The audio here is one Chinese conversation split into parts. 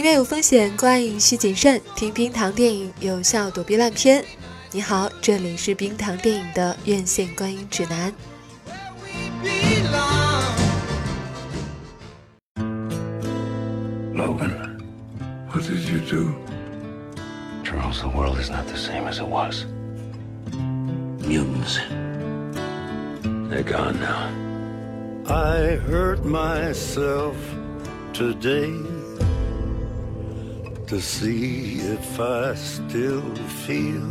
影院有风险，观影需谨慎。听冰糖电影，有效躲避烂片。你好，这里是冰糖电影的院线观影指南。Logan，what did you do？Charles，the world is not the same as it was. Mutants，they're gone now. I hurt myself today. To see if I still feel.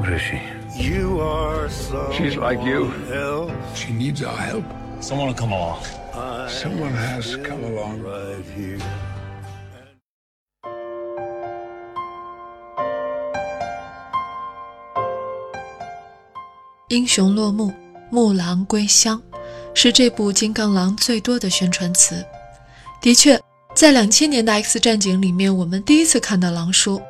What is she? You are so. She's like you. Else. She needs our help. Someone will come along. Someone has come along. Right here. 英雄落幕，木狼归乡，是这部《金刚狼》最多的宣传词。的确。在两千年的《X 战警》里面，我们第一次看到狼叔。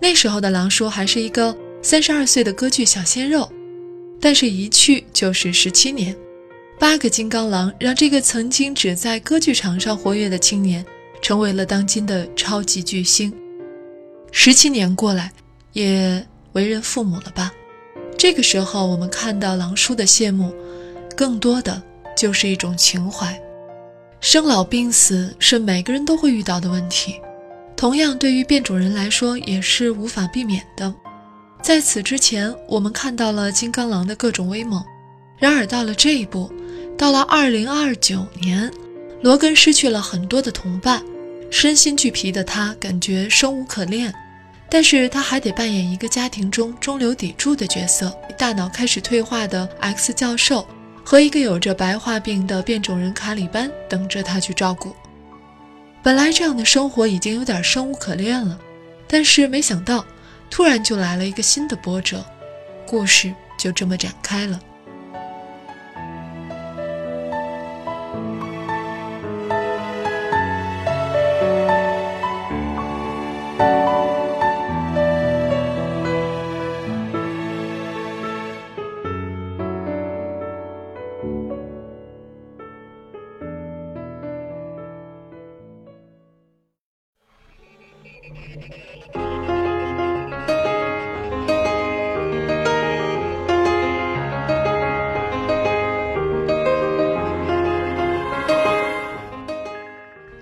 那时候的狼叔还是一个三十二岁的歌剧小鲜肉，但是一去就是十七年。八个金刚狼让这个曾经只在歌剧场上活跃的青年，成为了当今的超级巨星。十七年过来，也为人父母了吧？这个时候，我们看到狼叔的谢幕，更多的就是一种情怀。生老病死是每个人都会遇到的问题，同样对于变种人来说也是无法避免的。在此之前，我们看到了金刚狼的各种威猛，然而到了这一步，到了二零二九年，罗根失去了很多的同伴，身心俱疲的他感觉生无可恋，但是他还得扮演一个家庭中中流砥柱的角色，大脑开始退化的 X 教授。和一个有着白化病的变种人卡里班等着他去照顾。本来这样的生活已经有点生无可恋了，但是没想到，突然就来了一个新的波折，故事就这么展开了。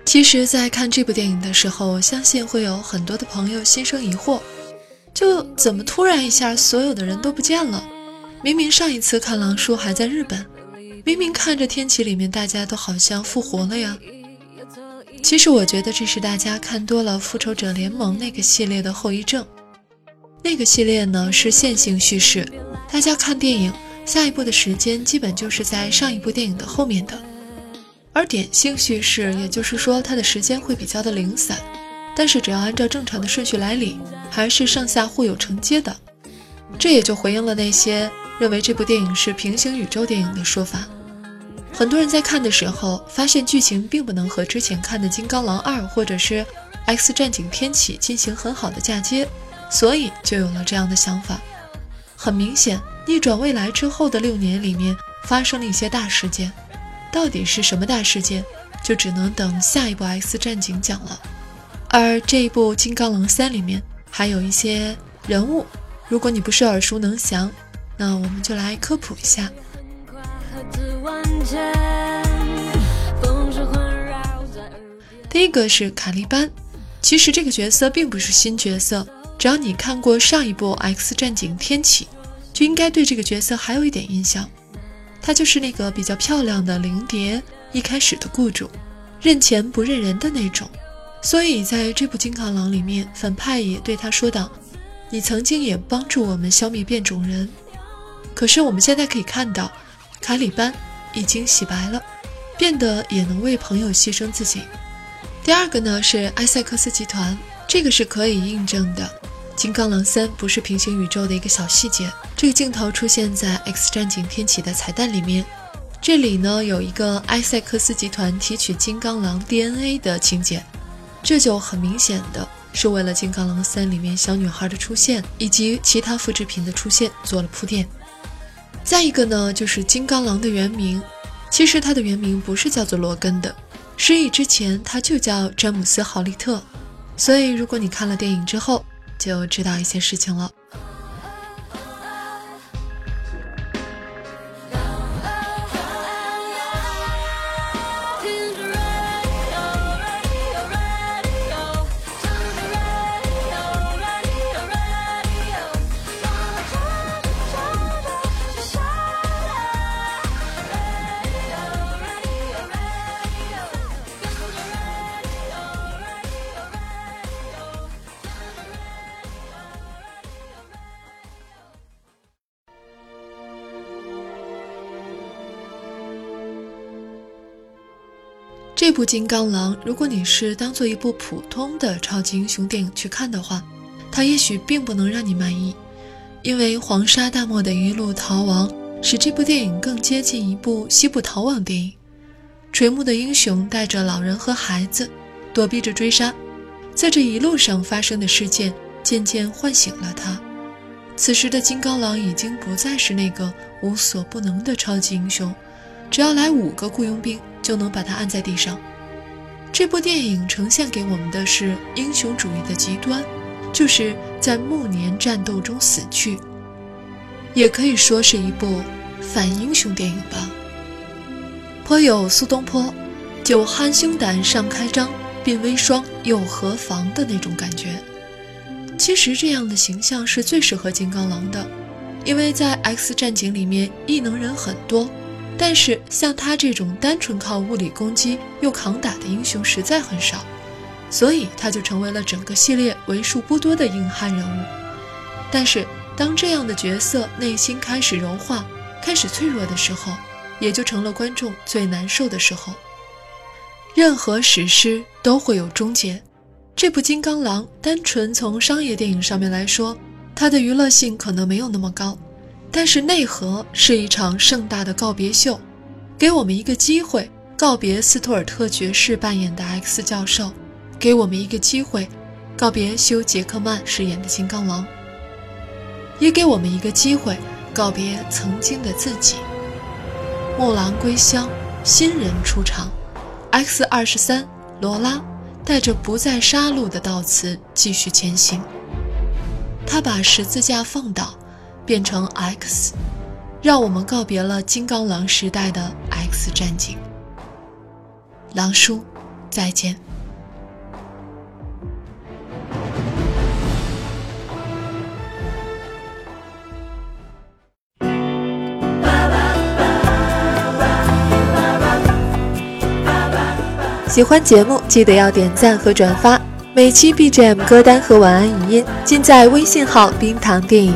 其实，在看这部电影的时候，相信会有很多的朋友心生疑惑：就怎么突然一下，所有的人都不见了？明明上一次看狼叔还在日本，明明看着天启里面大家都好像复活了呀。其实，我觉得这是大家看多了《复仇者联盟》那个系列的后遗症。那个系列呢是线性叙事，大家看电影下一部的时间基本就是在上一部电影的后面的。而点性叙事，也就是说它的时间会比较的零散，但是只要按照正常的顺序来理，还是上下互有承接的。这也就回应了那些认为这部电影是平行宇宙电影的说法。很多人在看的时候，发现剧情并不能和之前看的《金刚狼二》或者是《X 战警：天启》进行很好的嫁接，所以就有了这样的想法。很明显，逆转未来之后的六年里面发生了一些大事件。到底是什么大事件，就只能等下一部《X 战警》讲了。而这一部《金刚狼三》里面还有一些人物，如果你不是耳熟能详，那我们就来科普一下。第一个是卡利班，其实这个角色并不是新角色，只要你看过上一部《X 战警：天启》，就应该对这个角色还有一点印象。她就是那个比较漂亮的灵蝶一开始的雇主，认钱不认人的那种。所以在这部《金刚狼》里面，反派也对他说道：“你曾经也帮助我们消灭变种人。”可是我们现在可以看到，卡里班已经洗白了，变得也能为朋友牺牲自己。第二个呢是埃塞克斯集团，这个是可以印证的。《金刚狼三》不是平行宇宙的一个小细节，这个镜头出现在《X 战警：天启》的彩蛋里面。这里呢有一个埃塞克斯集团提取金刚狼 DNA 的情节，这就很明显的是为了《金刚狼三》里面小女孩的出现以及其他复制品的出现做了铺垫。再一个呢，就是金刚狼的原名，其实他的原名不是叫做罗根的，失忆之前他就叫詹姆斯·豪利特，所以如果你看了电影之后，就知道一些事情了。这部《金刚狼》，如果你是当做一部普通的超级英雄电影去看的话，它也许并不能让你满意，因为黄沙大漠的一路逃亡使这部电影更接近一部西部逃亡电影。垂暮的英雄带着老人和孩子，躲避着追杀，在这一路上发生的事件渐渐唤醒了他。此时的金刚狼已经不再是那个无所不能的超级英雄，只要来五个雇佣兵。就能把他按在地上。这部电影呈现给我们的是英雄主义的极端，就是在暮年战斗中死去，也可以说是一部反英雄电影吧。颇有苏东坡“酒酣胸胆尚开张，鬓微霜又何妨”的那种感觉。其实这样的形象是最适合金刚狼的，因为在 X 战警里面异能人很多。但是像他这种单纯靠物理攻击又扛打的英雄实在很少，所以他就成为了整个系列为数不多的硬汉人物。但是当这样的角色内心开始柔化、开始脆弱的时候，也就成了观众最难受的时候。任何史诗都会有终结，这部《金刚狼》单纯从商业电影上面来说，它的娱乐性可能没有那么高。但是内核是一场盛大的告别秀，给我们一个机会告别斯图尔特爵士扮演的 X 教授，给我们一个机会告别休·杰克曼饰演的金刚狼，也给我们一个机会告别曾经的自己。木狼归乡，新人出场，X 二十三罗拉带着不再杀戮的悼词继续前行，他把十字架放倒。变成 X，让我们告别了金刚狼时代的 X 战警。狼叔，再见。喜欢节目记得要点赞和转发，每期 BGM 歌单和晚安语音尽在微信号“冰糖电影”。